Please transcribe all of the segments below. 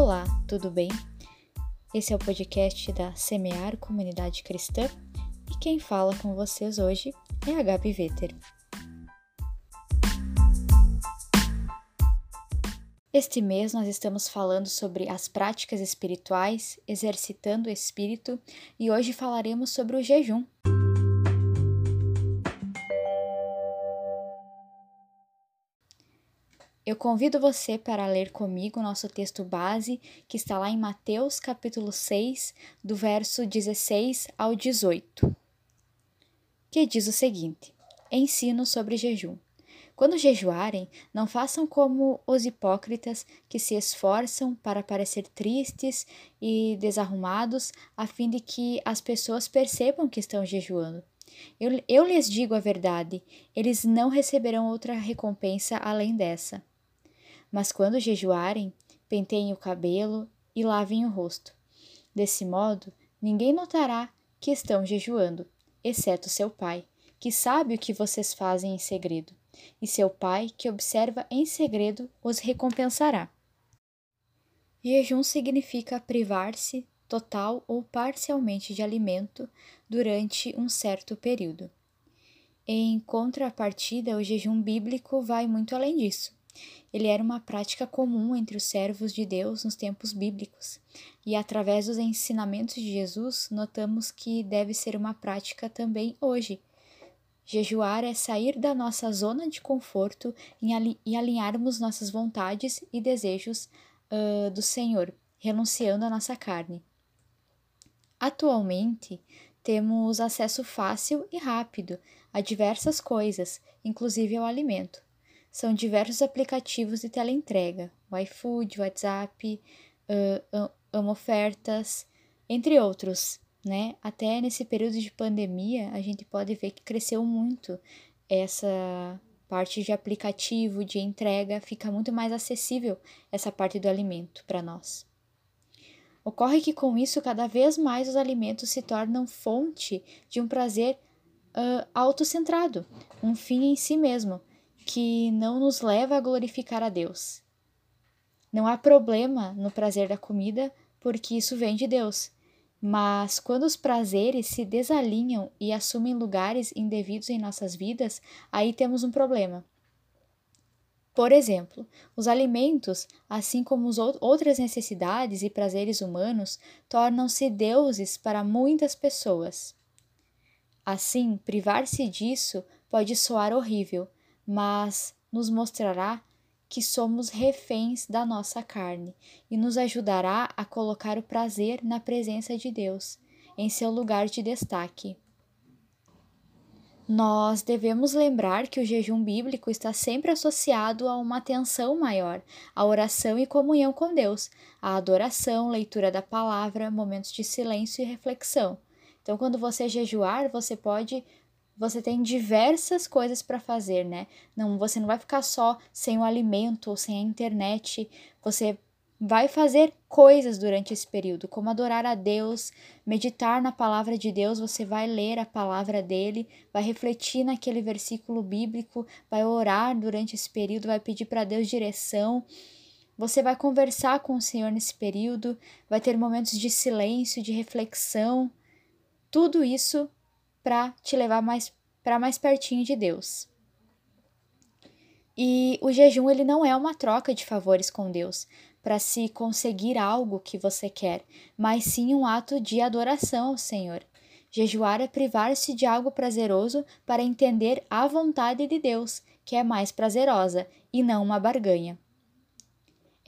Olá, tudo bem? Esse é o podcast da Semear Comunidade Cristã e quem fala com vocês hoje é a Gabi Vetter. Este mês nós estamos falando sobre as práticas espirituais, exercitando o espírito, e hoje falaremos sobre o jejum. Eu convido você para ler comigo nosso texto base, que está lá em Mateus capítulo 6, do verso 16 ao 18, que diz o seguinte: Ensino sobre jejum. Quando jejuarem, não façam como os hipócritas que se esforçam para parecer tristes e desarrumados, a fim de que as pessoas percebam que estão jejuando. Eu, eu lhes digo a verdade, eles não receberão outra recompensa além dessa. Mas quando jejuarem, penteiem o cabelo e lavem o rosto. Desse modo, ninguém notará que estão jejuando, exceto seu pai, que sabe o que vocês fazem em segredo, e seu pai, que observa em segredo, os recompensará. Jejum significa privar-se total ou parcialmente de alimento durante um certo período. Em contrapartida, o jejum bíblico vai muito além disso. Ele era uma prática comum entre os servos de Deus nos tempos bíblicos, e através dos ensinamentos de Jesus, notamos que deve ser uma prática também hoje. Jejuar é sair da nossa zona de conforto e alinharmos nossas vontades e desejos uh, do Senhor, renunciando à nossa carne. Atualmente, temos acesso fácil e rápido a diversas coisas, inclusive ao alimento são diversos aplicativos de teleentrega, o iFood, WhatsApp, uh, Amo Ofertas, entre outros. Né? Até nesse período de pandemia, a gente pode ver que cresceu muito essa parte de aplicativo, de entrega, fica muito mais acessível essa parte do alimento para nós. Ocorre que com isso, cada vez mais os alimentos se tornam fonte de um prazer uh, autocentrado, um fim em si mesmo, que não nos leva a glorificar a Deus. Não há problema no prazer da comida, porque isso vem de Deus. Mas quando os prazeres se desalinham e assumem lugares indevidos em nossas vidas, aí temos um problema. Por exemplo, os alimentos, assim como as outras necessidades e prazeres humanos, tornam-se deuses para muitas pessoas. Assim, privar-se disso pode soar horrível, mas nos mostrará que somos reféns da nossa carne e nos ajudará a colocar o prazer na presença de Deus, em seu lugar de destaque. Nós devemos lembrar que o jejum bíblico está sempre associado a uma atenção maior, a oração e comunhão com Deus, a adoração, leitura da palavra, momentos de silêncio e reflexão. Então, quando você jejuar, você pode você tem diversas coisas para fazer, né? Não, você não vai ficar só sem o alimento ou sem a internet. Você vai fazer coisas durante esse período, como adorar a Deus, meditar na palavra de Deus, você vai ler a palavra dele, vai refletir naquele versículo bíblico, vai orar durante esse período, vai pedir para Deus direção. Você vai conversar com o Senhor nesse período, vai ter momentos de silêncio, de reflexão. Tudo isso para te levar mais para mais pertinho de Deus. E o jejum ele não é uma troca de favores com Deus para se conseguir algo que você quer, mas sim um ato de adoração ao Senhor. Jejuar é privar-se de algo prazeroso para entender a vontade de Deus, que é mais prazerosa, e não uma barganha.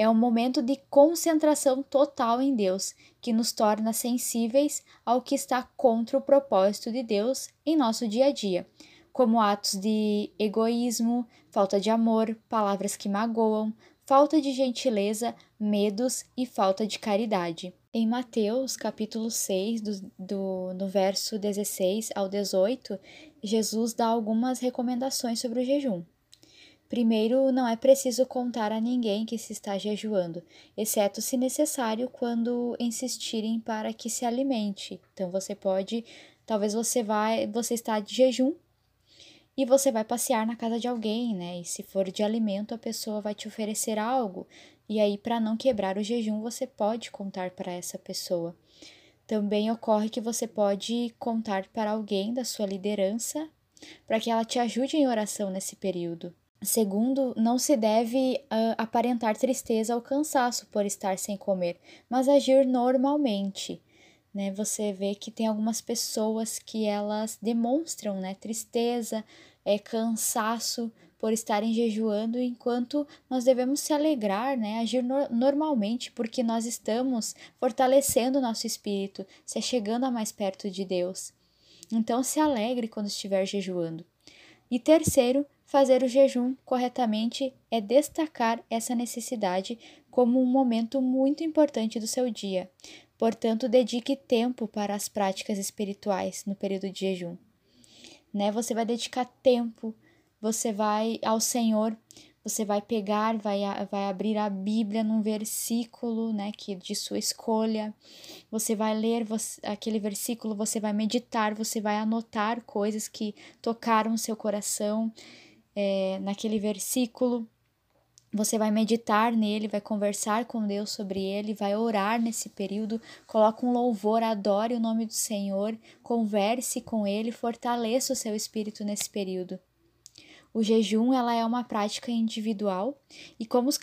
É um momento de concentração total em Deus, que nos torna sensíveis ao que está contra o propósito de Deus em nosso dia a dia, como atos de egoísmo, falta de amor, palavras que magoam, falta de gentileza, medos e falta de caridade. Em Mateus, capítulo 6, do, do, no verso 16 ao 18, Jesus dá algumas recomendações sobre o jejum. Primeiro, não é preciso contar a ninguém que se está jejuando, exceto se necessário quando insistirem para que se alimente. Então você pode, talvez você vai, você está de jejum e você vai passear na casa de alguém, né? E se for de alimento, a pessoa vai te oferecer algo e aí, para não quebrar o jejum, você pode contar para essa pessoa. Também ocorre que você pode contar para alguém da sua liderança para que ela te ajude em oração nesse período. Segundo, não se deve uh, aparentar tristeza ou cansaço por estar sem comer, mas agir normalmente. Né? Você vê que tem algumas pessoas que elas demonstram né, tristeza, é, cansaço por estarem jejuando, enquanto nós devemos se alegrar, né, agir no normalmente, porque nós estamos fortalecendo o nosso espírito, se chegando a mais perto de Deus. Então, se alegre quando estiver jejuando. E terceiro, fazer o jejum corretamente é destacar essa necessidade como um momento muito importante do seu dia. Portanto, dedique tempo para as práticas espirituais no período de jejum. Né? Você vai dedicar tempo, você vai ao Senhor você vai pegar, vai, vai abrir a Bíblia num versículo, né, que de sua escolha. Você vai ler você, aquele versículo, você vai meditar, você vai anotar coisas que tocaram seu coração é, naquele versículo. Você vai meditar nele, vai conversar com Deus sobre ele, vai orar nesse período, coloca um louvor, adore o nome do Senhor, converse com ele, fortaleça o seu espírito nesse período. O jejum ela é uma prática individual e como, os,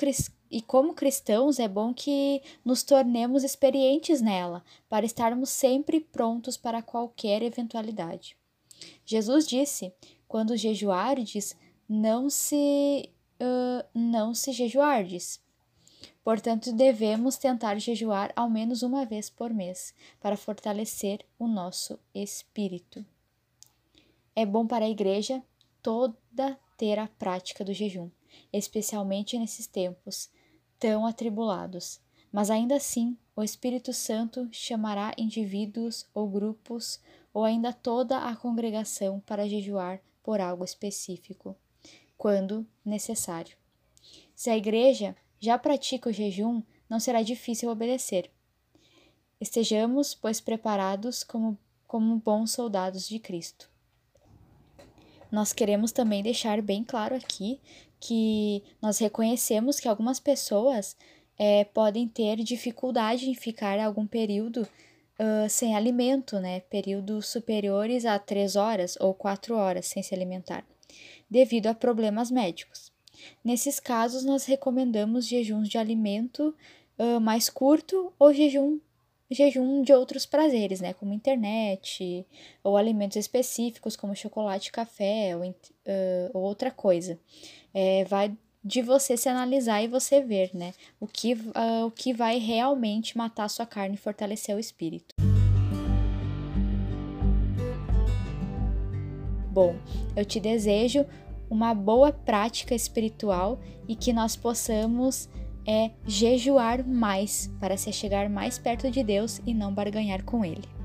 e como cristãos é bom que nos tornemos experientes nela, para estarmos sempre prontos para qualquer eventualidade. Jesus disse: quando jejuardes, não se uh, não se jejuardes. Portanto, devemos tentar jejuar ao menos uma vez por mês para fortalecer o nosso espírito. É bom para a igreja toda ter a prática do jejum, especialmente nesses tempos tão atribulados. Mas ainda assim, o Espírito Santo chamará indivíduos ou grupos ou ainda toda a congregação para jejuar por algo específico, quando necessário. Se a igreja já pratica o jejum, não será difícil obedecer. Estejamos, pois, preparados como, como bons soldados de Cristo. Nós queremos também deixar bem claro aqui que nós reconhecemos que algumas pessoas é, podem ter dificuldade em ficar algum período uh, sem alimento, né? Períodos superiores a três horas ou quatro horas sem se alimentar, devido a problemas médicos. Nesses casos, nós recomendamos jejuns de alimento uh, mais curto ou jejum jejum de outros prazeres, né, como internet ou alimentos específicos como chocolate, café ou, uh, ou outra coisa. É, vai de você se analisar e você ver, né, o que, uh, o que vai realmente matar a sua carne e fortalecer o espírito. Bom, eu te desejo uma boa prática espiritual e que nós possamos é jejuar mais para se chegar mais perto de Deus e não barganhar com Ele.